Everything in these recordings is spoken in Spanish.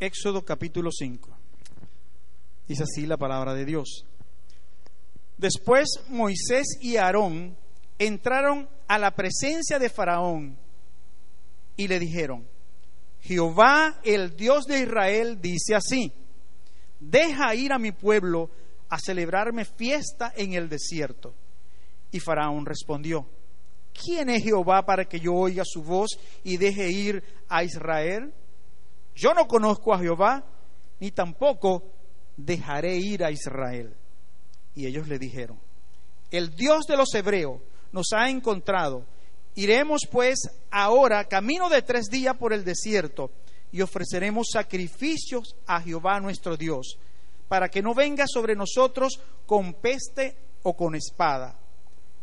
Éxodo capítulo 5. Dice así la palabra de Dios. Después Moisés y Aarón entraron a la presencia de Faraón y le dijeron, Jehová, el Dios de Israel, dice así, deja ir a mi pueblo a celebrarme fiesta en el desierto. Y Faraón respondió, ¿quién es Jehová para que yo oiga su voz y deje ir a Israel? Yo no conozco a Jehová, ni tampoco dejaré ir a Israel. Y ellos le dijeron, el Dios de los hebreos nos ha encontrado. Iremos pues ahora camino de tres días por el desierto y ofreceremos sacrificios a Jehová nuestro Dios, para que no venga sobre nosotros con peste o con espada.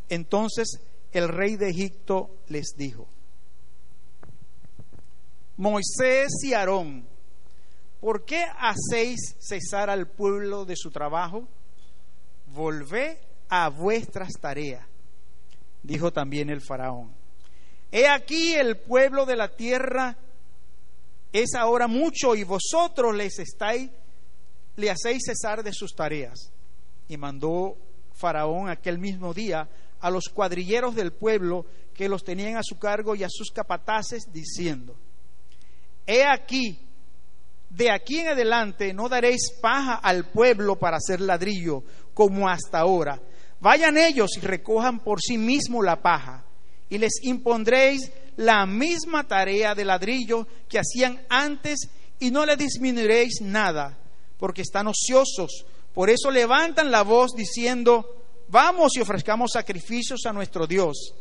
Entonces el rey de Egipto les dijo, Moisés y Aarón, ¿por qué hacéis cesar al pueblo de su trabajo? Volvé a vuestras tareas, dijo también el faraón. He aquí el pueblo de la tierra es ahora mucho y vosotros les estáis, le hacéis cesar de sus tareas. Y mandó Faraón aquel mismo día a los cuadrilleros del pueblo que los tenían a su cargo y a sus capataces, diciendo, He aquí, de aquí en adelante no daréis paja al pueblo para hacer ladrillo, como hasta ahora. Vayan ellos y recojan por sí mismos la paja, y les impondréis la misma tarea de ladrillo que hacían antes, y no le disminuiréis nada, porque están ociosos. Por eso levantan la voz diciendo, vamos y ofrezcamos sacrificios a nuestro Dios.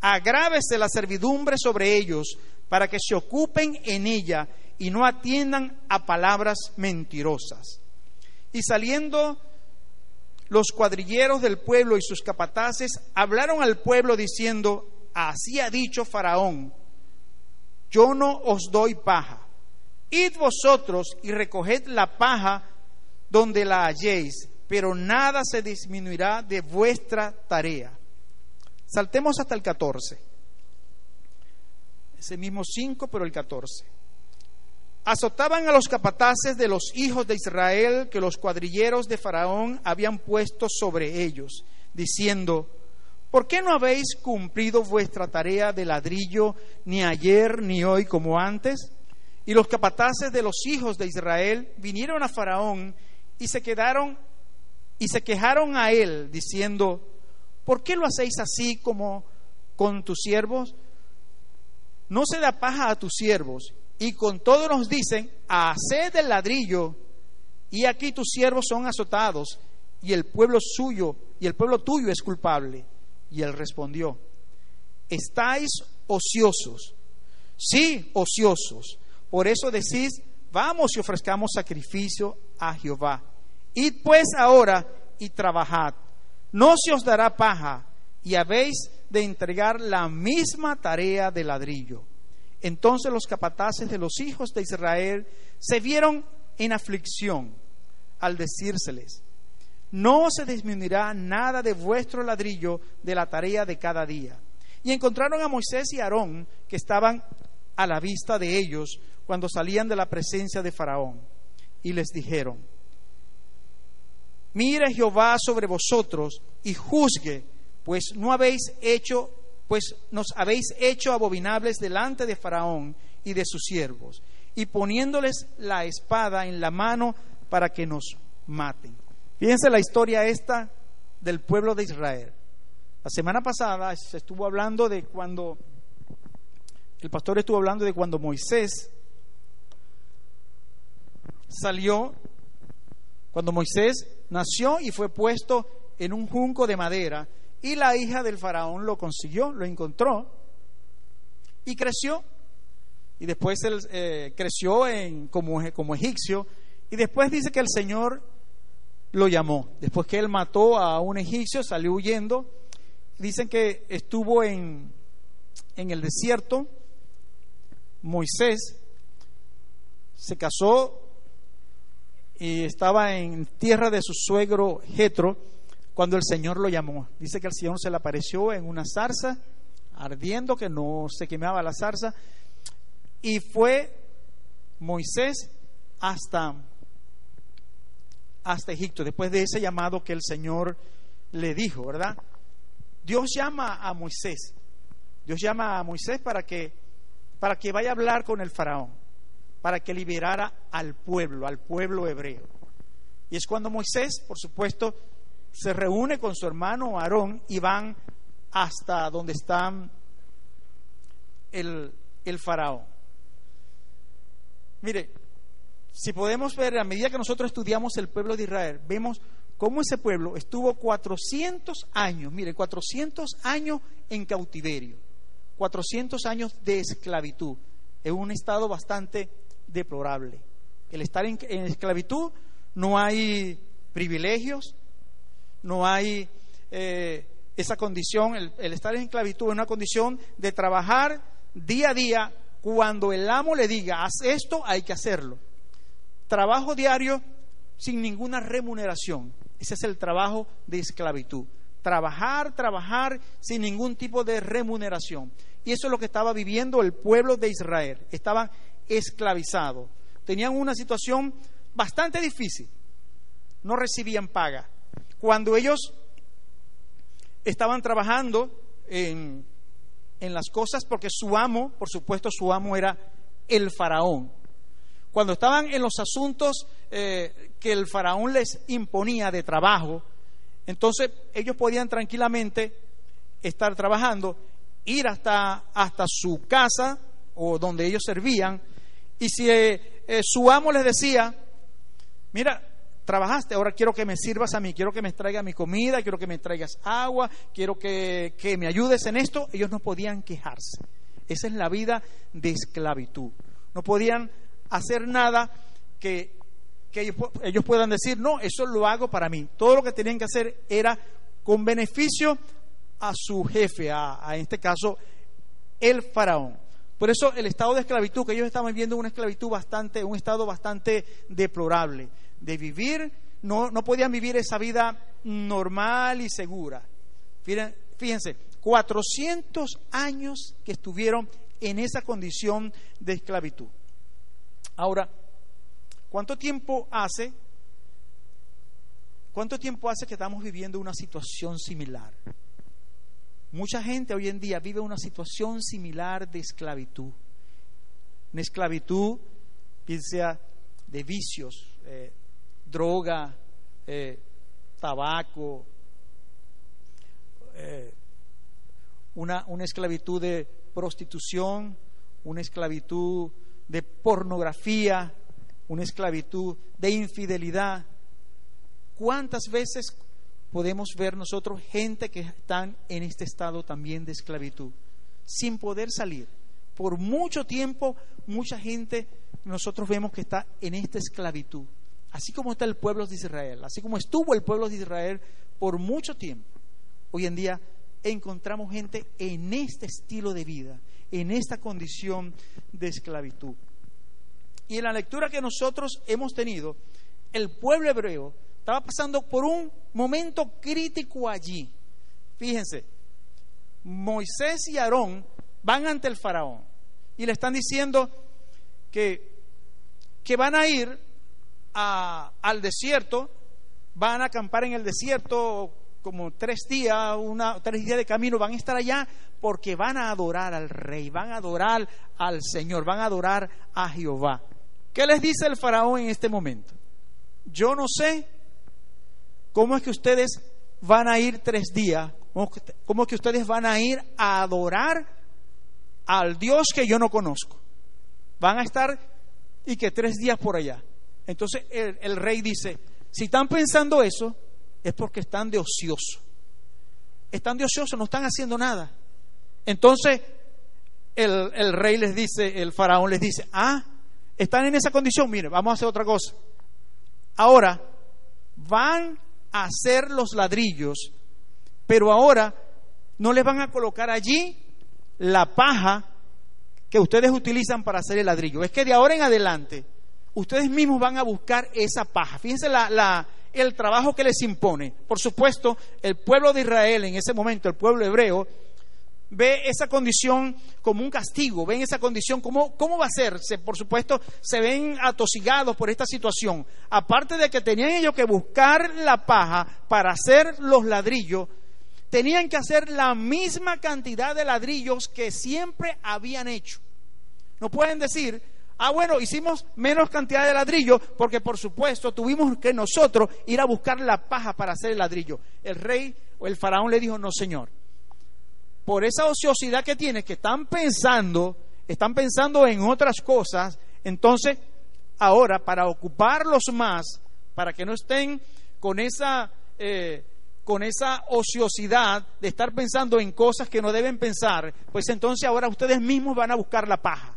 Agrávese la servidumbre sobre ellos, para que se ocupen en ella y no atiendan a palabras mentirosas. Y saliendo los cuadrilleros del pueblo y sus capataces hablaron al pueblo diciendo, así ha dicho Faraón, yo no os doy paja. Id vosotros y recoged la paja donde la halléis, pero nada se disminuirá de vuestra tarea. Saltemos hasta el 14 ese mismo 5, pero el 14. Azotaban a los capataces de los hijos de Israel que los cuadrilleros de Faraón habían puesto sobre ellos, diciendo, ¿por qué no habéis cumplido vuestra tarea de ladrillo ni ayer ni hoy como antes? Y los capataces de los hijos de Israel vinieron a Faraón y se quedaron y se quejaron a él, diciendo, ¿por qué lo hacéis así como con tus siervos? no se da paja a tus siervos, y con todo nos dicen, haced el ladrillo, y aquí tus siervos son azotados, y el pueblo suyo, y el pueblo tuyo es culpable. Y él respondió, estáis ociosos, sí, ociosos, por eso decís, vamos y ofrezcamos sacrificio a Jehová. Id pues ahora y trabajad, no se os dará paja, y habéis de entregar la misma tarea de ladrillo. Entonces los capataces de los hijos de Israel se vieron en aflicción al decírseles, no se disminuirá nada de vuestro ladrillo de la tarea de cada día. Y encontraron a Moisés y Aarón que estaban a la vista de ellos cuando salían de la presencia de Faraón. Y les dijeron, mire Jehová sobre vosotros y juzgue pues no habéis hecho, pues nos habéis hecho abominables delante de Faraón y de sus siervos, y poniéndoles la espada en la mano para que nos maten. Fíjense la historia esta del pueblo de Israel. La semana pasada se estuvo hablando de cuando, el pastor estuvo hablando de cuando Moisés salió, cuando Moisés nació y fue puesto en un junco de madera y la hija del faraón lo consiguió, lo encontró y creció. y después él eh, creció en, como, como egipcio y después dice que el Señor lo llamó. Después que él mató a un egipcio, salió huyendo. Dicen que estuvo en, en el desierto. Moisés se casó y estaba en tierra de su suegro Jetro cuando el Señor lo llamó. Dice que el Señor se le apareció en una zarza ardiendo que no se quemaba la zarza y fue Moisés hasta, hasta Egipto, después de ese llamado que el Señor le dijo, ¿verdad? Dios llama a Moisés, Dios llama a Moisés para que, para que vaya a hablar con el faraón, para que liberara al pueblo, al pueblo hebreo. Y es cuando Moisés, por supuesto, se reúne con su hermano Aarón y van hasta donde está el, el faraón. Mire, si podemos ver, a medida que nosotros estudiamos el pueblo de Israel, vemos cómo ese pueblo estuvo 400 años, mire, 400 años en cautiverio, 400 años de esclavitud, en un estado bastante deplorable. El estar en, esclavitud no hay privilegios, no hay eh, esa condición, el, el estar en esclavitud es una condición de trabajar día a día cuando el amo le diga, haz esto, hay que hacerlo. Trabajo diario sin ninguna remuneración. Ese es el trabajo de esclavitud. Trabajar, trabajar sin ningún tipo de remuneración. Y eso es lo que estaba viviendo el pueblo de Israel. Estaban esclavizados. Tenían una situación bastante difícil. No recibían paga. Cuando ellos estaban trabajando en en las cosas porque su amo, por supuesto, su amo era el faraón. Cuando estaban en los asuntos eh, que el faraón les imponía de trabajo, entonces ellos podían tranquilamente estar trabajando, ir hasta, hasta su casa o donde ellos servían, y si eh, eh, su amo les decía, mira, trabajaste, ahora quiero que me sirvas a mí, quiero que me traigas mi comida, quiero que me traigas agua, quiero que, me ayudes en esto, ellos no podían quejarse. Esa es la vida de esclavitud. No podían hacer nada que, ellos, puedan decir, no, eso lo hago para mí. Todo lo que tenían que hacer era con beneficio a su jefe, a, a en este caso el faraón. Por eso el estado de esclavitud que ellos estaban viviendo una esclavitud bastante, un estado bastante deplorable de vivir, no, no podían vivir esa vida normal y segura. Fíjense, 400 años que estuvieron en esa condición de esclavitud. Ahora, ¿cuánto tiempo hace? ¿Cuánto tiempo hace que estamos viviendo una situación similar? Mucha gente hoy en día vive una situación similar de esclavitud. Una esclavitud, piensa, de vicios, eh, droga, eh, tabaco, eh, una, una esclavitud de prostitución, una esclavitud de pornografía, una esclavitud de infidelidad. ¿Cuántas veces podemos ver nosotros gente que están en este estado también de esclavitud, sin poder salir? Por mucho tiempo, mucha gente nosotros vemos que está en esta esclavitud así como está el pueblo de Israel, así como estuvo el pueblo de Israel por mucho tiempo, hoy en día encontramos gente en este estilo de vida, en esta condición de esclavitud. Y en la lectura que nosotros hemos tenido, el pueblo hebreo estaba pasando por un momento crítico allí. Fíjense, Moisés y Aarón van ante el faraón y le están diciendo que, que van a ir al desierto, van a acampar en el desierto como tres días, una, tres días de camino, van a estar allá porque van a adorar al rey, van a adorar al Señor, van a adorar a Jehová. ¿Qué les dice el faraón en este momento? Yo no sé cómo es que ustedes van a ir tres días, cómo es que ustedes van a ir a adorar al Dios que yo no conozco. Van a estar y que tres días por allá. Entonces el, rey dice, si están pensando eso, es porque están de ocioso. Están de ocioso, no están haciendo nada. Entonces, el, el rey les dice, el faraón les dice, ah, están en esa condición, mire, vamos a hacer otra cosa. Ahora van hacer los ladrillos, pero ahora no les van a colocar allí la paja que ustedes utilizan para hacer el ladrillo. Es que de ahora en adelante ustedes mismos van a buscar esa paja. Fíjense la, el trabajo que les impone. Por supuesto, el pueblo de Israel en ese momento, el pueblo hebreo, ve esa condición como un castigo, ven esa condición como, ¿cómo va a ser? por supuesto, se ven atosigados por esta situación. Aparte de que tenían ellos que buscar la paja para hacer los ladrillos, tenían que hacer la misma cantidad de ladrillos que siempre habían hecho. No pueden decir, ah, bueno, hicimos menos cantidad de ladrillos porque por supuesto tuvimos que nosotros ir a buscar la paja para hacer el ladrillo. El rey o el faraón le dijo, no, señor. Por esa ociosidad que tiene, que están pensando, están pensando en otras cosas, entonces ahora para ocuparlos más, para que no estén con esa... Eh, con esa ociosidad de estar pensando en cosas que no deben pensar, pues entonces ahora ustedes mismos van a buscar la paja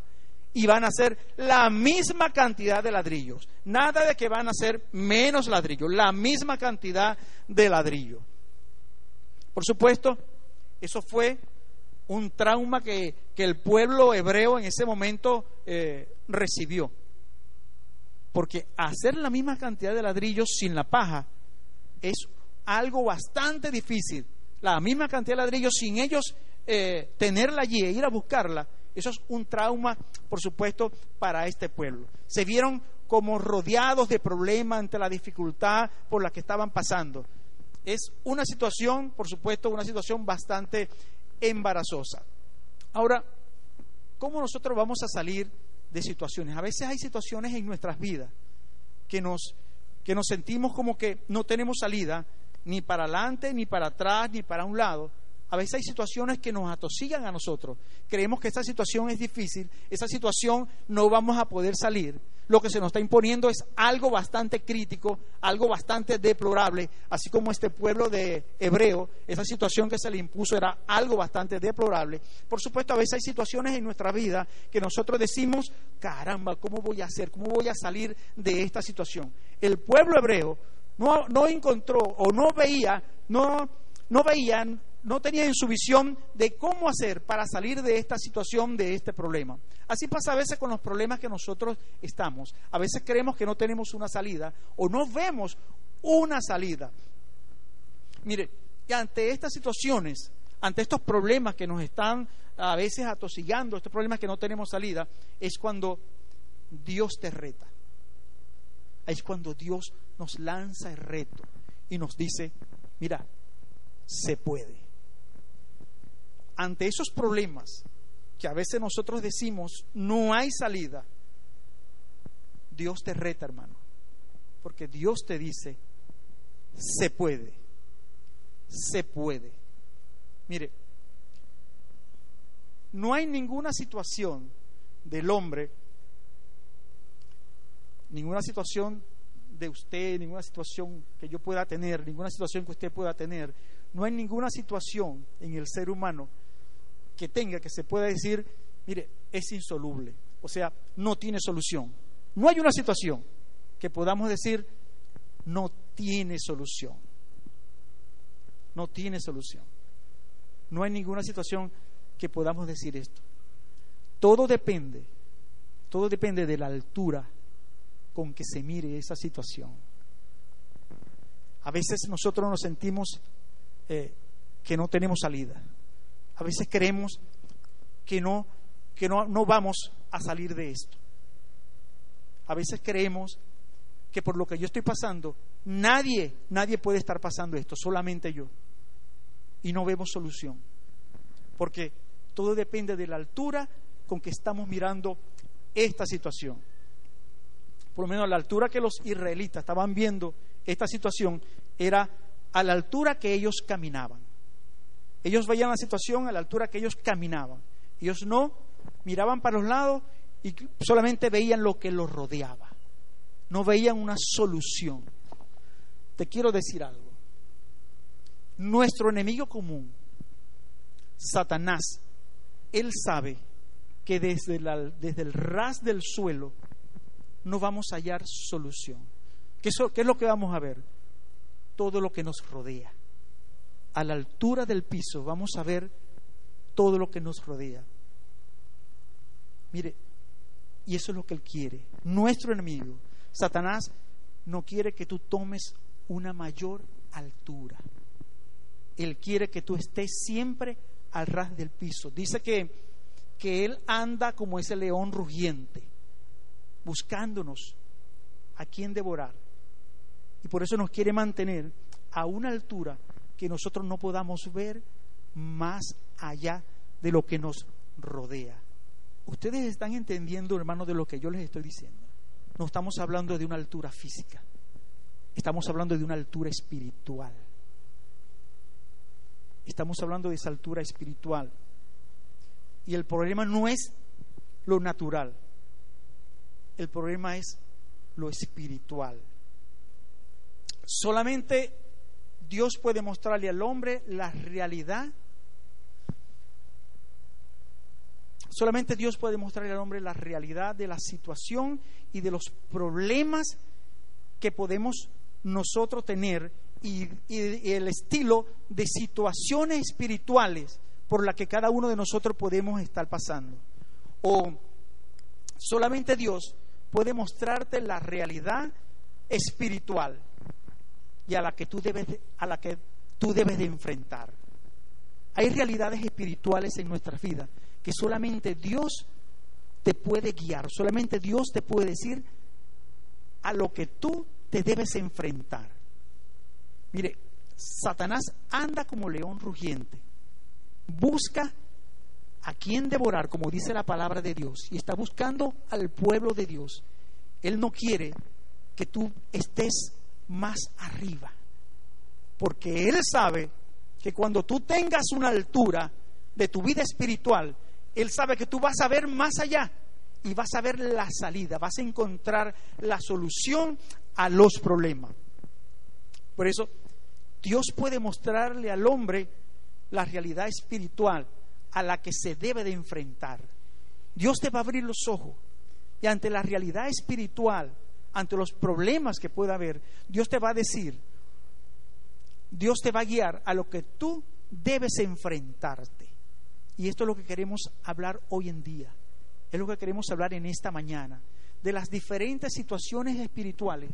y van a hacer la misma cantidad de ladrillos. Nada de que van a hacer menos ladrillos, la misma cantidad de ladrillos. Por supuesto, eso fue un trauma que, el pueblo hebreo en ese momento eh, recibió. Porque hacer la misma cantidad de ladrillos sin la paja es algo bastante difícil. La misma cantidad de ladrillos sin ellos eh, tenerla allí e ir a buscarla, eso es un trauma, por supuesto, para este pueblo. Se vieron como rodeados de problemas ante la dificultad por la que estaban pasando. Es una situación, por supuesto, una situación bastante embarazosa. Ahora, ¿cómo nosotros vamos a salir de situaciones? A veces hay situaciones en nuestras vidas que nos, que nos sentimos como que no tenemos salida, ni para adelante, ni para atrás, ni para un lado. A veces hay situaciones que nos atosigan a nosotros. Creemos que esta situación es difícil, esa situación no vamos a poder salir. Lo que se nos está imponiendo es algo bastante crítico, algo bastante deplorable, así como este pueblo de hebreo, esa situación que se le impuso era algo bastante deplorable. Por supuesto, a veces hay situaciones en nuestra vida que nosotros decimos, caramba, ¿cómo voy a hacer? ¿Cómo voy a salir de esta situación? El pueblo hebreo no, no encontró o no veía, no, no veían, no tenían en su visión de cómo hacer para salir de esta situación, de este problema. Así pasa a veces con los problemas que nosotros estamos. A veces creemos que no tenemos una salida o no vemos una salida. Mire, ante estas situaciones, ante estos problemas que nos están a veces atosigando, estos problemas que no tenemos salida, es cuando Dios te reta es cuando Dios nos lanza el reto y nos dice, mira, se puede. Ante esos problemas que a veces nosotros decimos, no hay salida, Dios te reta, hermano, porque Dios te dice, se puede, se puede. Mire, no hay ninguna situación del hombre ninguna situación de usted, ninguna situación que yo pueda tener, ninguna situación que usted pueda tener, no hay ninguna situación en el ser humano que tenga que se pueda decir, mire, es insoluble, o sea, no tiene solución. No hay una situación que podamos decir, no tiene solución. No tiene solución. No hay ninguna situación que podamos decir esto. Todo depende, todo depende de la altura con que se mire esa situación. A veces nosotros nos sentimos eh, que no tenemos salida. A veces creemos que no, que no, no vamos a salir de esto. A veces creemos que por lo que yo estoy pasando, nadie, nadie puede estar pasando esto, solamente yo. Y no vemos solución. Porque todo depende de la altura con que estamos mirando esta situación por lo menos la altura que los israelitas estaban viendo esta situación, era a la altura que ellos caminaban. Ellos veían la situación a la altura que ellos caminaban. Ellos no miraban para los lados y solamente veían lo que los rodeaba. No veían una solución. Te quiero decir algo. Nuestro enemigo común, Satanás, él sabe que desde, el ras del suelo no vamos a hallar solución. ¿Qué es lo que vamos a ver? Todo lo que nos rodea. A la altura del piso vamos a ver todo lo que nos rodea. Mire, y eso es lo que Él quiere. Nuestro enemigo, Satanás, no quiere que tú tomes una mayor altura. Él quiere que tú estés siempre al ras del piso. Dice que, que Él anda como ese león rugiente, buscándonos a quien devorar. Y por eso nos quiere mantener a una altura que nosotros no podamos ver más allá de lo que nos rodea. Ustedes están entendiendo, hermanos, de lo que yo les estoy diciendo. No estamos hablando de una altura física, estamos hablando de una altura espiritual. Estamos hablando de esa altura espiritual. Y el problema no es lo natural, el problema es lo espiritual. Solamente Dios puede mostrarle al hombre la realidad. Solamente Dios puede mostrarle al hombre la realidad de la situación y de los problemas que podemos nosotros tener y, el estilo de situaciones espirituales por las que cada uno de nosotros podemos estar pasando. O solamente Dios puede mostrarte la realidad espiritual y a la que tú debes de, a la que tú debes de enfrentar. Hay realidades espirituales en nuestra vida que solamente Dios te puede guiar, solamente Dios te puede decir a lo que tú te debes enfrentar. Mire, Satanás anda como león rugiente, busca a quien devorar, como dice la palabra de Dios, y está buscando al pueblo de Dios. Él no quiere que tú estés más arriba, porque Él sabe que cuando tú tengas una altura de tu vida espiritual, Él sabe que tú vas a ver más allá y vas a ver la salida, vas a encontrar la solución a los problemas. Por eso, Dios puede mostrarle al hombre la realidad espiritual a la que se debe de enfrentar. Dios te va a abrir los ojos y ante la realidad espiritual, ante los problemas que pueda haber, Dios te va a decir, Dios te va a guiar a lo que tú debes enfrentarte. Y esto es lo que queremos hablar hoy en día. Es lo que queremos hablar en esta mañana. De las diferentes situaciones espirituales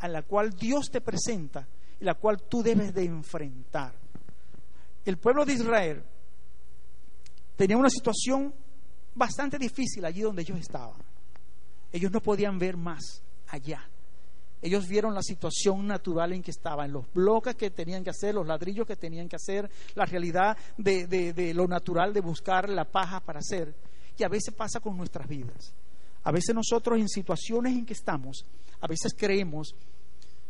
a la cual Dios te presenta y la cual tú debes de enfrentar. El pueblo de Israel tenía una situación bastante difícil allí donde ellos estaban. Ellos no podían ver más allá. Ellos vieron la situación natural en que estaban, los bloques que tenían que hacer, los ladrillos que tenían que hacer, la realidad de, de lo natural de buscar la paja para hacer. Y a veces pasa con nuestras vidas. A veces nosotros en situaciones en que estamos, a veces creemos,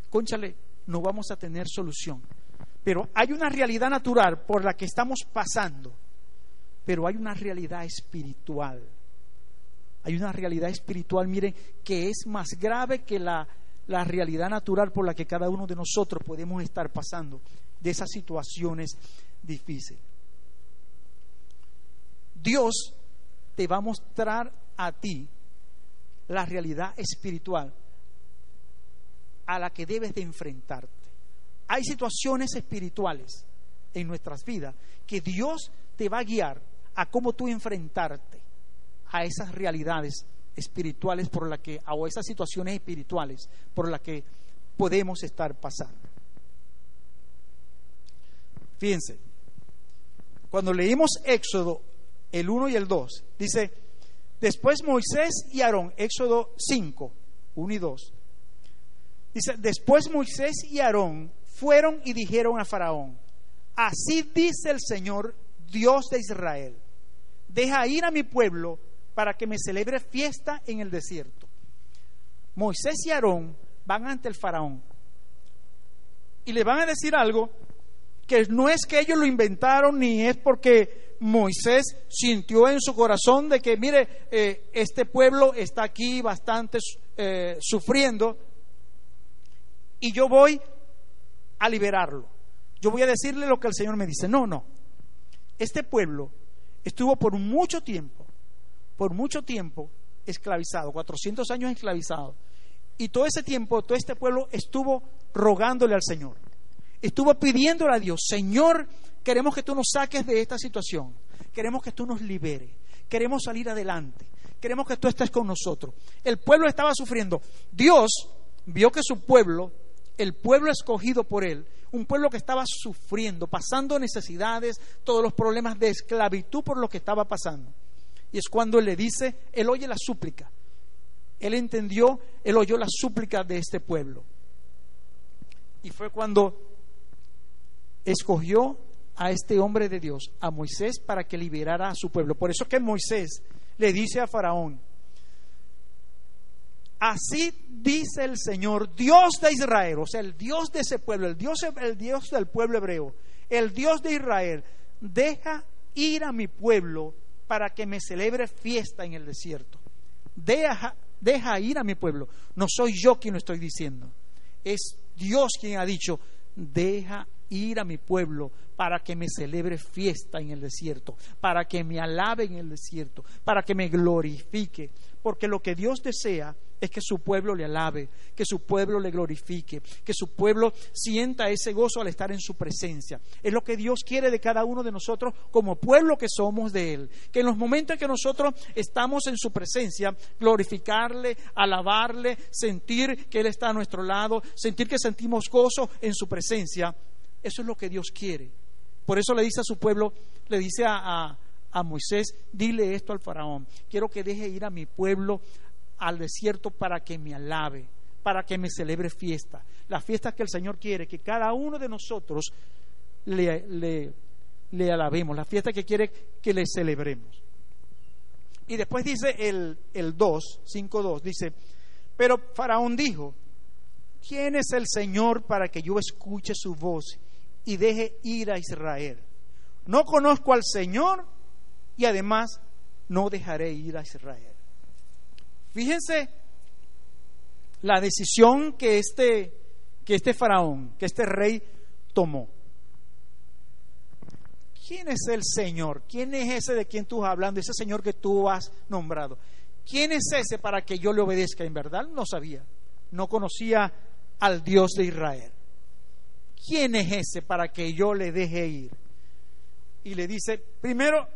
conchale, no vamos a tener solución. Pero hay una realidad natural por la que estamos pasando, pero hay una realidad espiritual. Hay una realidad espiritual, miren, que es más grave que la, la realidad natural por la que cada uno de nosotros podemos estar pasando, de esas situaciones difíciles. Dios te va a mostrar a ti la realidad espiritual a la que debes de enfrentarte. Hay situaciones espirituales en nuestras vidas que Dios te va a guiar a cómo tú enfrentarte a esas realidades espirituales por las que, o esas situaciones espirituales por las que podemos estar pasando. Fíjense, cuando leímos Éxodo, el 1 y el 2, dice, después Moisés y Aarón, Éxodo 5, 1 y 2, Dice, después Moisés y Aarón fueron y dijeron a Faraón, así dice el Señor, Dios de Israel, deja ir a mi pueblo para que me celebre fiesta en el desierto. Moisés y Aarón van ante el faraón y le van a decir algo que no es que ellos lo inventaron ni es porque Moisés sintió en su corazón de que, mire, eh, este pueblo está aquí bastante eh, sufriendo, y yo voy a liberarlo. Yo voy a decirle lo que el Señor me dice. No, no. Este pueblo estuvo por mucho tiempo por mucho tiempo esclavizado, 400 años esclavizado. Y todo ese tiempo, todo este pueblo estuvo rogándole al Señor. Estuvo pidiéndole a Dios, Señor, queremos que tú nos saques de esta situación. Queremos que tú nos liberes. Queremos salir adelante. Queremos que tú estés con nosotros. El pueblo estaba sufriendo. Dios vio que su pueblo, el pueblo escogido por él, un pueblo que estaba sufriendo, pasando necesidades, todos los problemas de esclavitud por lo que estaba pasando. Y es cuando él le dice, él oye la súplica. Él entendió, él oyó la súplica de este pueblo. Y fue cuando escogió a este hombre de Dios, a Moisés, para que liberara a su pueblo. Por eso que Moisés le dice a Faraón, así dice el Señor, Dios de Israel, o sea, el Dios de ese pueblo, el Dios, el Dios del pueblo hebreo, el Dios de Israel, deja ir a mi pueblo para que me celebre fiesta en el desierto. Deja, deja ir a mi pueblo. No soy yo quien lo estoy diciendo. Es Dios quien ha dicho, deja ir a mi pueblo para que me celebre fiesta en el desierto, para que me alabe en el desierto, para que me glorifique, porque lo que Dios desea es que su pueblo le alabe, que su pueblo le glorifique, que su pueblo sienta ese gozo al estar en su presencia. Es lo que Dios quiere de cada uno de nosotros como pueblo que somos de Él. Que en los momentos en que nosotros estamos en su presencia, glorificarle, alabarle, sentir que Él está a nuestro lado, sentir que sentimos gozo en su presencia, eso es lo que Dios quiere. Por eso le dice a su pueblo, le dice a, a, Moisés, dile esto al faraón, quiero que deje ir a mi pueblo al desierto para que me alabe, para que me celebre fiesta. La fiesta que el Señor quiere, que cada uno de nosotros le, alabemos, la fiesta que quiere que le celebremos. Y después dice el, el 2, 5.2, dice, pero Faraón dijo, ¿quién es el Señor para que yo escuche su voz y deje ir a Israel. No conozco al Señor y además no dejaré ir a Israel. Fíjense la decisión que este, que este faraón, que este rey tomó. ¿Quién es el Señor? ¿Quién es ese de quien tú estás hablando? Ese Señor que tú has nombrado. ¿Quién es ese para que yo le obedezca? En verdad no sabía. No conocía al Dios de Israel. ¿quién es ese para que yo le deje ir? Y le dice, primero,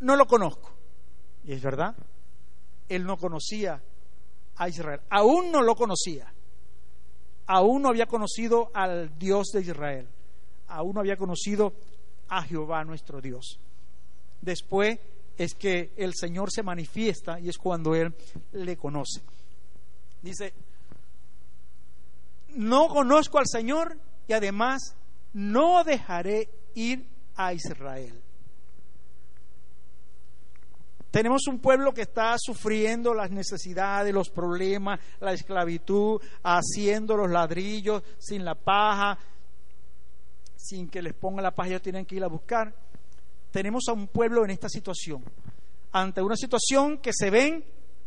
no lo conozco. Y es verdad, él no conocía a Israel, aún no lo conocía, aún no había conocido al Dios de Israel, aún no había conocido a Jehová nuestro Dios. Después es que el Señor se manifiesta y es cuando Él le conoce. Dice, no conozco al Señor y además no dejaré ir a Israel. Tenemos un pueblo que está sufriendo las necesidades, los problemas, la esclavitud, haciendo los ladrillos sin la paja, sin que les ponga la paja, ellos tienen que ir a buscar. Tenemos a un pueblo en esta situación, ante una situación que se ven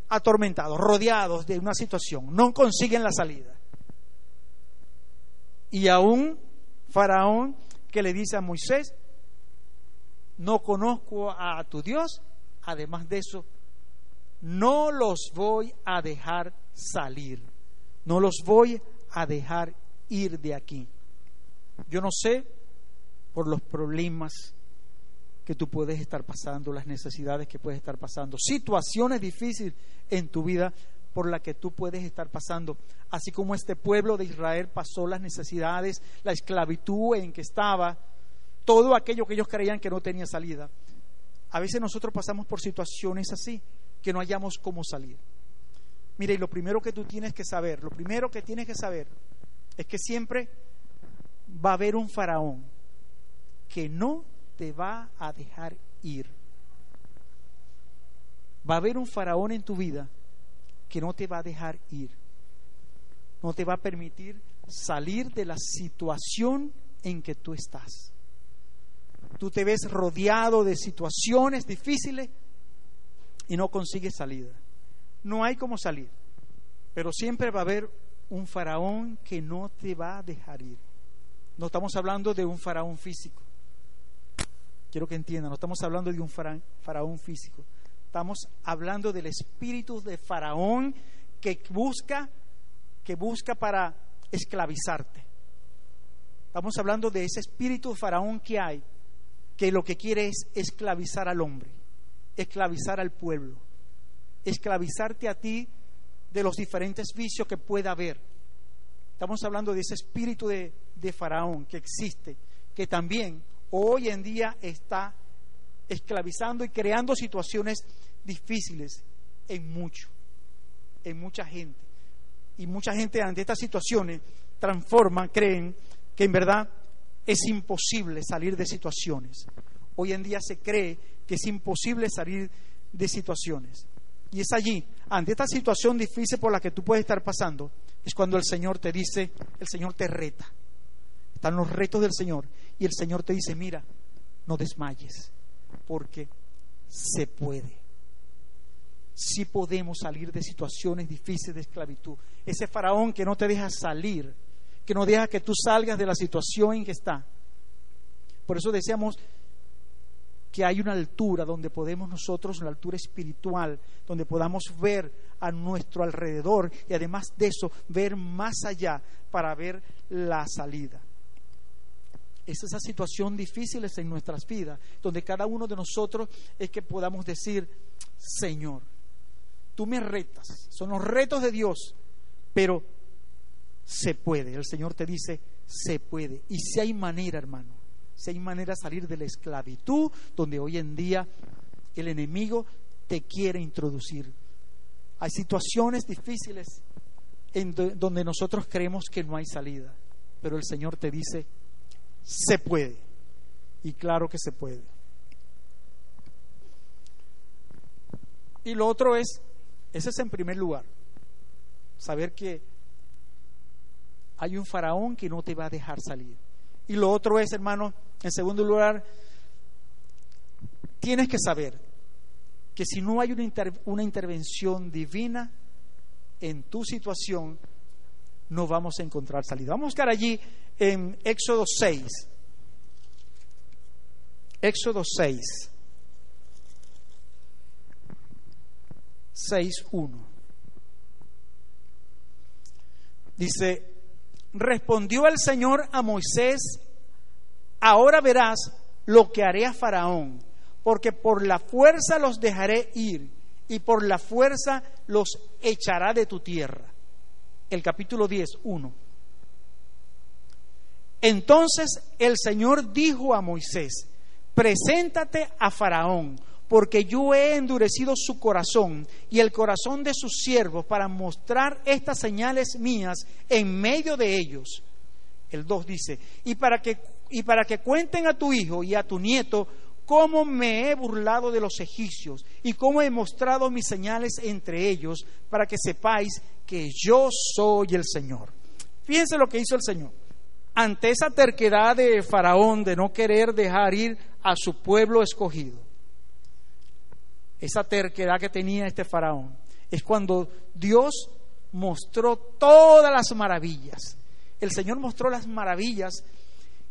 atormentados, rodeados de una situación, no consiguen la salida y aún Faraón que le dice a Moisés, no conozco a tu Dios, además de eso, no los voy a dejar salir, no los voy a dejar ir de aquí. Yo no sé por los problemas que tú puedes estar pasando, las necesidades que puedes estar pasando, situaciones difíciles en tu vida, por la que tú puedes estar pasando, así como este pueblo de Israel pasó las necesidades, la esclavitud en que estaba, todo aquello que ellos creían que no tenía salida. A veces nosotros pasamos por situaciones así, que no hayamos cómo salir. Mire, y lo primero que tú tienes que saber, lo primero que tienes que saber es que siempre va a haber un faraón que no te va a dejar ir. Va a haber un faraón en tu vida que no te va a dejar ir, no te va a permitir salir de la situación en que tú estás. Tú te ves rodeado de situaciones difíciles y no consigues salida. No hay cómo salir, pero siempre va a haber un faraón que no te va a dejar ir. No estamos hablando de un faraón físico. Quiero que entiendan, no estamos hablando de un faraón físico. Estamos hablando del espíritu de Faraón que busca, que busca para esclavizarte. Estamos hablando de ese espíritu Faraón que hay, que lo que quiere es esclavizar al hombre, esclavizar al pueblo, esclavizarte a ti de los diferentes vicios que pueda haber. Estamos hablando de ese espíritu de, de Faraón que existe, que también hoy en día está esclavizando y creando situaciones difíciles en mucho, en mucha gente. Y mucha gente ante estas situaciones transforma, creen que en verdad es imposible salir de situaciones. Hoy en día se cree que es imposible salir de situaciones. Y es allí, ante esta situación difícil por la que tú puedes estar pasando, es cuando el Señor te dice, el Señor te reta. Están los retos del Señor. Y el Señor te dice, mira, no desmayes, porque se puede. Si podemos salir de situaciones difíciles de esclavitud. Ese faraón que no te deja salir, que no deja que tú salgas de la situación en que está. Por eso decíamos que hay una altura donde podemos nosotros, una altura espiritual, donde podamos ver a nuestro alrededor y además de eso ver más allá para ver la salida. Es esa situación difícil en nuestras vidas, donde cada uno de nosotros es que podamos decir, Señor, tú me retas, son los retos de Dios, pero se puede. El Señor te dice, se puede. Y si hay manera, hermano, si hay manera de salir de la esclavitud, donde hoy en día el enemigo te quiere introducir. Hay situaciones difíciles en donde nosotros creemos que no hay salida, pero el Señor te dice, se puede. Y claro que se puede. Y lo otro es, ese es en primer lugar, saber que hay un faraón que no te va a dejar salir. Y lo otro es, hermano, en segundo lugar, tienes que saber que si no hay una, intervención divina en tu situación, no vamos a encontrar salida. Vamos a buscar allí en Éxodo 6. Éxodo 6. 6.1. Dice, respondió el Señor a Moisés, ahora verás lo que haré a Faraón, porque por la fuerza los dejaré ir y por la fuerza los echará de tu tierra. El capítulo 10, 1. Entonces el Señor dijo a Moisés, preséntate a Faraón, porque yo he endurecido su corazón y el corazón de sus siervos para mostrar estas señales mías en medio de ellos. El 2 dice, y para que y para que cuenten a tu hijo y a tu nieto cómo me he burlado de los egipcios y cómo he mostrado mis señales entre ellos, para que sepáis que yo soy el Señor. Fíjense lo que hizo el Señor. Ante esa terquedad de Faraón de no querer dejar ir a su pueblo escogido, esa terquedad que tenía este Faraón, es cuando Dios mostró todas las maravillas. El Señor mostró las maravillas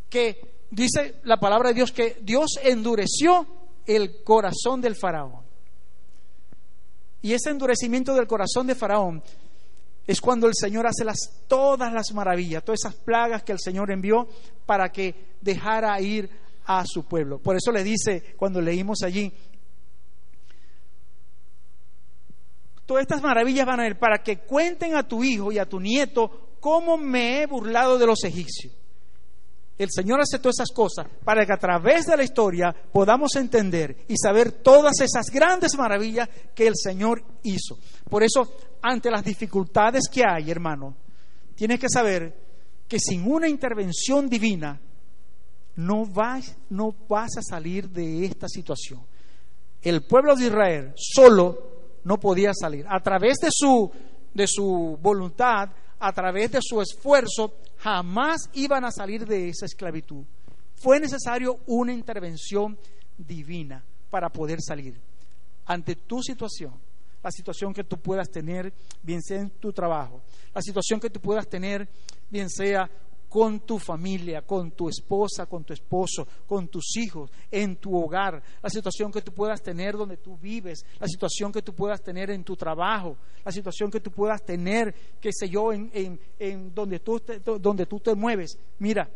que dice la palabra de Dios que Dios endureció el corazón del faraón. Y ese endurecimiento del corazón de faraón es cuando el Señor hace las, todas las maravillas, todas esas plagas que el Señor envió para que dejara ir a su pueblo. Por eso le dice, cuando leímos allí, todas estas maravillas van a ir para que cuenten a tu hijo y a tu nieto cómo me he burlado de los egipcios el Señor hace todas esas cosas para que a través de la historia podamos entender y saber todas esas grandes maravillas que el Señor hizo. Por eso, ante las dificultades que hay, hermano, tienes que saber que sin una intervención divina no vas, no vas a salir de esta situación. El pueblo de Israel solo no podía salir. A través de su, de su voluntad, a través de su esfuerzo, jamás iban a salir de esa esclavitud. Fue necesario una intervención divina para poder salir. Ante tu situación, la situación que tú puedas tener, bien sea en tu trabajo, la situación que tú puedas tener, bien sea con tu familia, con tu esposa, con tu esposo, con tus hijos, en tu hogar, la situación que tú puedas tener donde tú vives, la situación que tú puedas tener en tu trabajo, la situación que tú puedas tener, qué sé yo, en, en, donde, tú te, donde tú te mueves. Mira,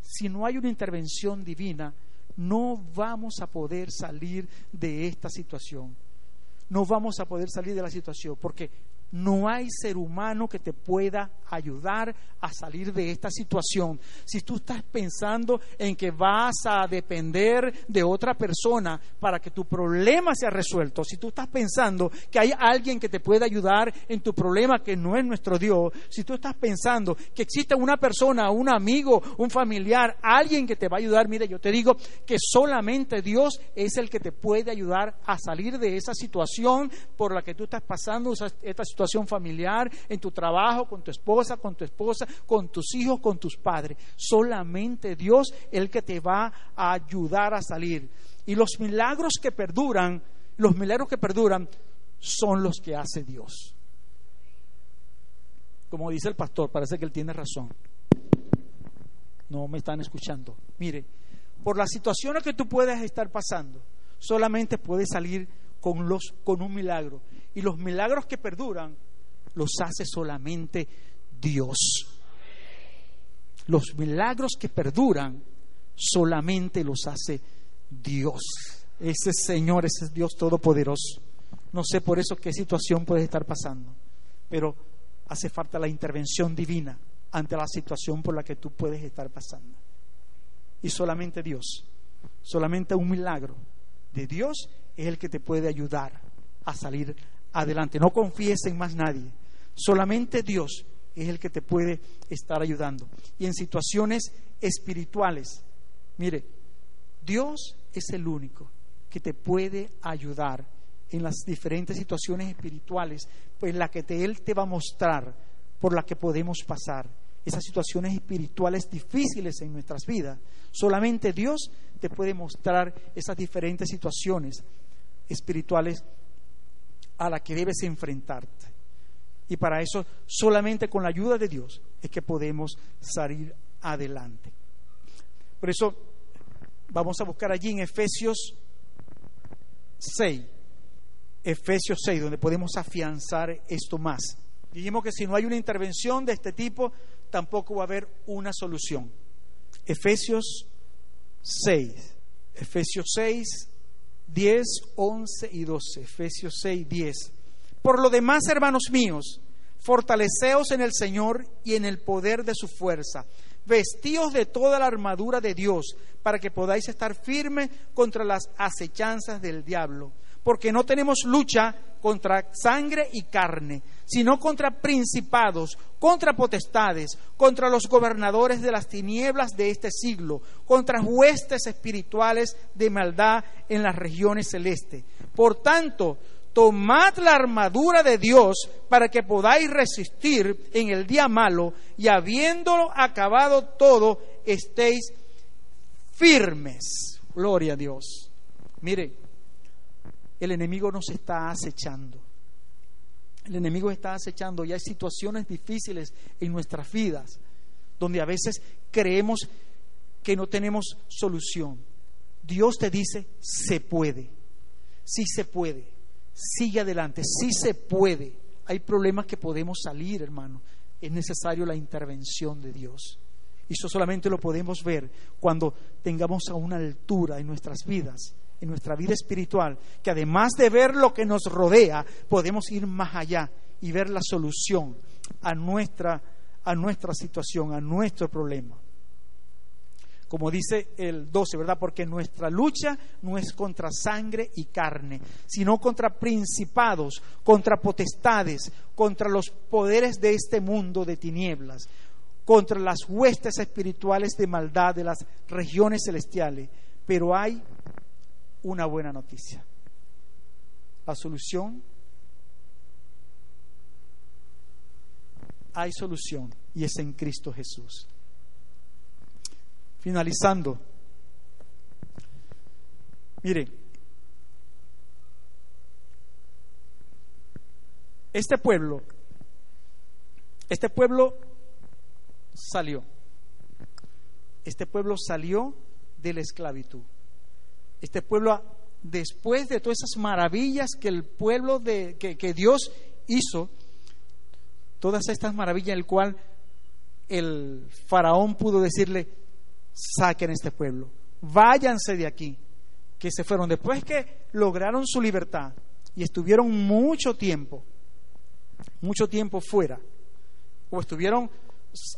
si no hay una intervención divina, no vamos a poder salir de esta situación. No vamos a poder salir de la situación porque no hay ser humano que te pueda ayudar a salir de esta situación. Si tú estás pensando en que vas a depender de otra persona para que tu problema sea resuelto, si tú estás pensando que hay alguien que te pueda ayudar en tu problema que no es nuestro Dios, si tú estás pensando que existe una persona, un amigo, un familiar, alguien que te va a ayudar, mire, yo te digo que solamente Dios es el que te puede ayudar a salir de esa situación por la que tú estás pasando, esta situación situación familiar, en tu trabajo, con tu esposa, con tu esposa, con tus hijos, con tus padres. Solamente Dios el que te va a ayudar a salir. Y los milagros que perduran, los milagros que perduran, son los que hace Dios. Como dice el pastor, parece que él tiene razón. No me están escuchando. Mire, por las situaciones que tú puedes estar pasando, solamente puedes salir con, los, con un milagro. Y los milagros que perduran los hace solamente Dios. Los milagros que perduran solamente los hace Dios. Ese Señor, ese es Dios Todopoderoso. No sé por eso qué situación puedes estar pasando, pero hace falta la intervención divina ante la situación por la que tú puedes estar pasando. Y solamente Dios, solamente un milagro de Dios es el que te puede ayudar a salir adelante. No confíes en más nadie. Solamente Dios es el que te puede estar ayudando. Y en situaciones espirituales, mire, Dios es el único que te puede ayudar en las diferentes situaciones espirituales en las que Él te va a mostrar por las que podemos pasar. Esas situaciones espirituales difíciles en nuestras vidas. Solamente Dios te puede mostrar esas diferentes situaciones espirituales a la que debes enfrentarte. Y para eso, solamente con la ayuda de Dios es que podemos salir adelante. Por eso, vamos a buscar allí en Efesios 6, Efesios 6, donde podemos afianzar esto más. Dijimos que si no hay una intervención de este tipo, tampoco va a haber una solución. Efesios 6, Efesios 6, 10, 11 y 12. Efesios 6, 10. Por lo demás, hermanos míos, fortaleceos en el Señor y en el poder de su fuerza. Vestíos de toda la armadura de Dios para que podáis estar firmes contra las acechanzas del diablo. Porque no tenemos lucha contra sangre y carne, sino contra principados, contra potestades, contra los gobernadores de las tinieblas de este siglo, contra huestes espirituales de maldad en las regiones celestes. Por tanto, tomad la armadura de Dios para que podáis resistir en el día malo y habiéndolo acabado todo, estéis firmes. Gloria a Dios. Mire, el enemigo nos está acechando. El enemigo está acechando y hay situaciones difíciles en nuestras vidas donde a veces creemos que no tenemos solución. Dios te dice, se puede, sí se puede, sigue adelante, sí se puede. Hay problemas que podemos salir, hermano. Es necesario la intervención de Dios. Y eso solamente lo podemos ver cuando tengamos a una altura en nuestras vidas en nuestra vida espiritual, que además de ver lo que nos rodea, podemos ir más allá y ver la solución a nuestra, a nuestra situación, a nuestro problema. Como dice el 12, ¿verdad? Porque nuestra lucha no es contra sangre y carne, sino contra principados, contra potestades, contra los poderes de este mundo de tinieblas, contra las huestes espirituales de maldad de las regiones celestiales. Pero hay una buena noticia. La solución, hay solución y es en Cristo Jesús. Finalizando, mire, este pueblo, este pueblo salió, Este pueblo salió de la esclavitud. Este pueblo, después de todas esas maravillas que el pueblo de, que, que Dios hizo, todas estas maravillas, el cual el faraón pudo decirle, saquen este pueblo, váyanse de aquí, que se fueron. Después que lograron su libertad y estuvieron mucho tiempo, mucho tiempo fuera, o estuvieron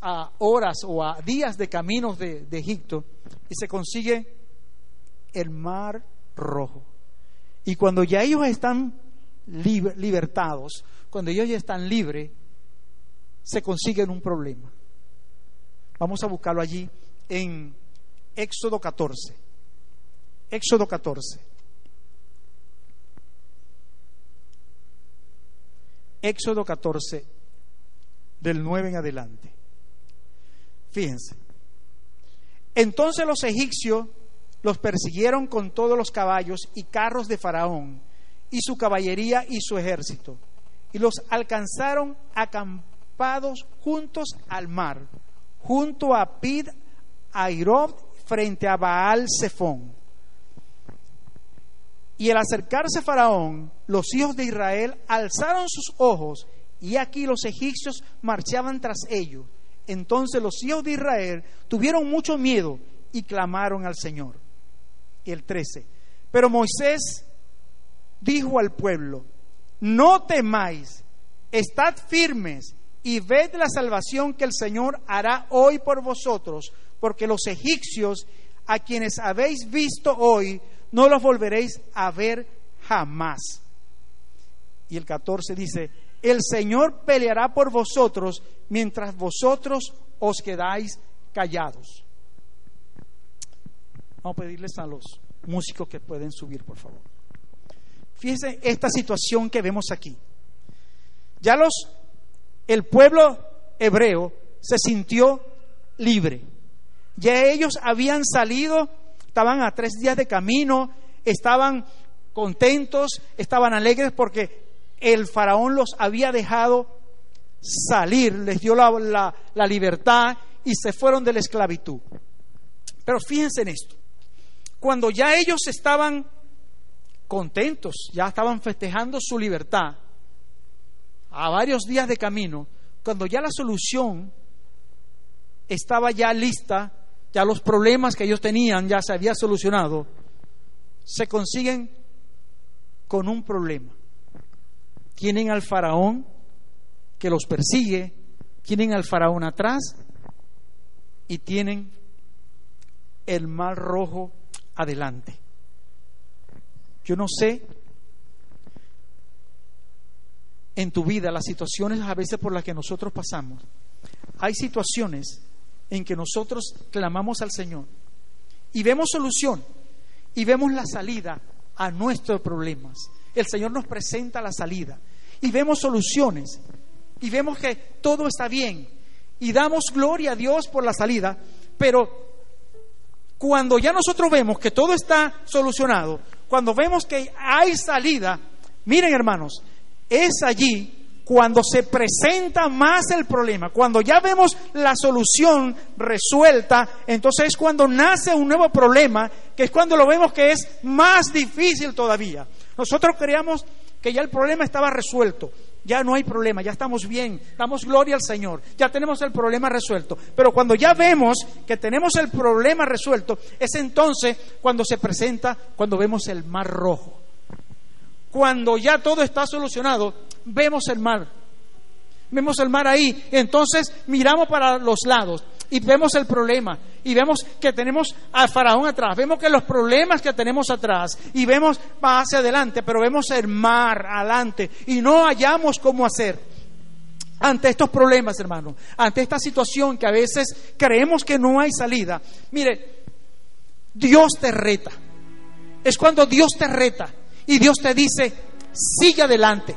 a horas o a días de caminos de, de Egipto, y se consigue el mar rojo. Y cuando ya ellos están libertados, cuando ellos ya están libres, se consiguen un problema. Vamos a buscarlo allí en Éxodo 14. Éxodo 14. Éxodo 14, del 9 en adelante. Fíjense. Entonces los egipcios los persiguieron con todos los caballos y carros de Faraón y su caballería y su ejército, y los alcanzaron acampados juntos al mar, junto a Pid Airob frente a Baal Zephón. Y al acercarse Faraón, los hijos de Israel alzaron sus ojos y aquí los egipcios marchaban tras ellos. Entonces los hijos de Israel tuvieron mucho miedo y clamaron al Señor. Y el 13. Pero Moisés dijo al pueblo, no temáis, estad firmes y ved la salvación que el Señor hará hoy por vosotros, porque los egipcios a quienes habéis visto hoy, no los volveréis a ver jamás. Y el 14 dice, el Señor peleará por vosotros mientras vosotros os quedáis callados. Vamos a pedirles a los músicos que pueden subir, por favor. Fíjense esta situación que vemos aquí. Ya los el pueblo hebreo se sintió libre. Ya ellos habían salido, estaban a tres días de camino, estaban contentos, estaban alegres porque el faraón los había dejado salir, les dio la, la libertad y se fueron de la esclavitud. Pero fíjense en esto, cuando ya ellos estaban contentos, ya estaban festejando su libertad, a varios días de camino, cuando ya la solución estaba ya lista, ya los problemas que ellos tenían ya se había solucionado, se consiguen con un problema. Tienen al faraón que los persigue, tienen al faraón atrás y tienen el mar rojo adelante. Yo no sé en tu vida las situaciones a veces por las que nosotros pasamos. Hay situaciones en que nosotros clamamos al Señor y vemos solución y vemos la salida a nuestros problemas. El Señor nos presenta la salida y vemos soluciones y vemos que todo está bien y damos gloria a Dios por la salida, pero cuando ya nosotros vemos que todo está solucionado, cuando vemos que hay salida, miren hermanos, es allí cuando se presenta más el problema, cuando ya vemos la solución resuelta, entonces es cuando nace un nuevo problema, que es cuando lo vemos que es más difícil todavía. Nosotros creíamos que ya el problema estaba resuelto, ya no hay problema, ya estamos bien, damos gloria al Señor, ya tenemos el problema resuelto. Pero cuando ya vemos que tenemos el problema resuelto, es entonces cuando se presenta, cuando vemos el mar rojo cuando ya todo está solucionado, vemos el mar. Vemos el mar ahí. Entonces miramos para los lados y vemos el problema. Y vemos que tenemos al faraón atrás. Vemos que los problemas que tenemos atrás. Y vemos hacia adelante. Pero vemos el mar adelante. Y no hallamos cómo hacer. Ante estos problemas, hermano. Ante esta situación que a veces creemos que no hay salida. Mire, Dios te reta. Es cuando Dios te reta y Dios te dice, sigue adelante,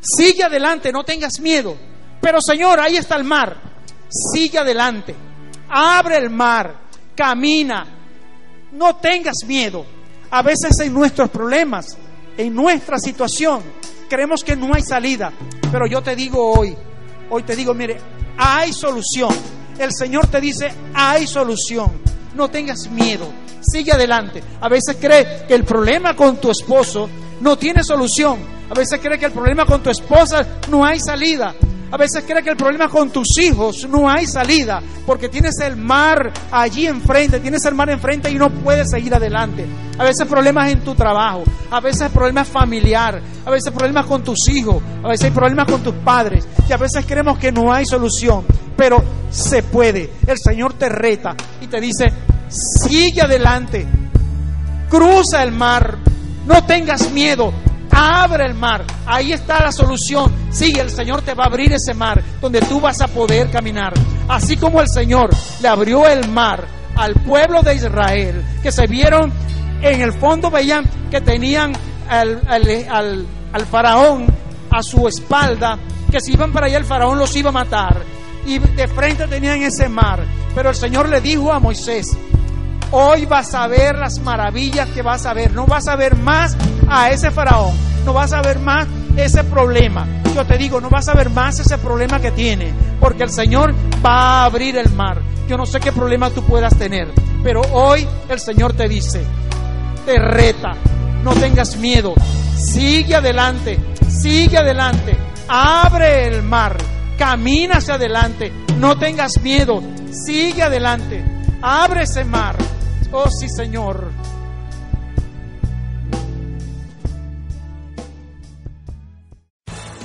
sigue adelante, no tengas miedo. Pero Señor, ahí está el mar, sigue adelante, abre el mar, camina, no tengas miedo. A veces en nuestros problemas, en nuestra situación, creemos que no hay salida. Pero yo te digo hoy, hoy te digo, mire, hay solución. el Señor te dice, hay solución. No tengas miedo. Sigue adelante. A veces crees que el problema con tu esposo no tiene solución. A veces crees que el problema con tu esposa no hay salida. A veces crees que el problema con tus hijos no hay salida porque tienes el mar allí enfrente, tienes el mar enfrente y no puedes seguir adelante. A veces problemas en tu trabajo, a veces problemas familiar, a veces problemas con tus hijos, a veces hay problemas con tus padres y a veces creemos que no hay solución, pero se puede. El Señor te reta y te dice, sigue adelante, cruza el mar, no tengas miedo, Abre el mar. Ahí está la solución. Sí, el Señor te va a abrir ese mar donde tú vas a poder caminar. Así como el Señor le abrió el mar al pueblo de Israel, que se vieron en el fondo, veían que tenían al, al faraón a su espalda, que si iban para allá el faraón los iba a matar. Y de frente tenían ese mar. Pero el Señor le dijo a Moisés, Hoy vas a ver las maravillas que vas a ver. No vas a ver más a ese faraón. No vas a ver más ese problema. Yo te digo, no vas a ver más ese problema que tiene. Porque el Señor va a abrir el mar. Yo no sé qué problema tú puedas tener. Pero hoy el Señor te dice, te reta. No tengas miedo. Sigue adelante. Sigue adelante. Abre el mar. Camina hacia adelante. No tengas miedo. Sigue adelante. Abre ese mar. Oh sí, Señor.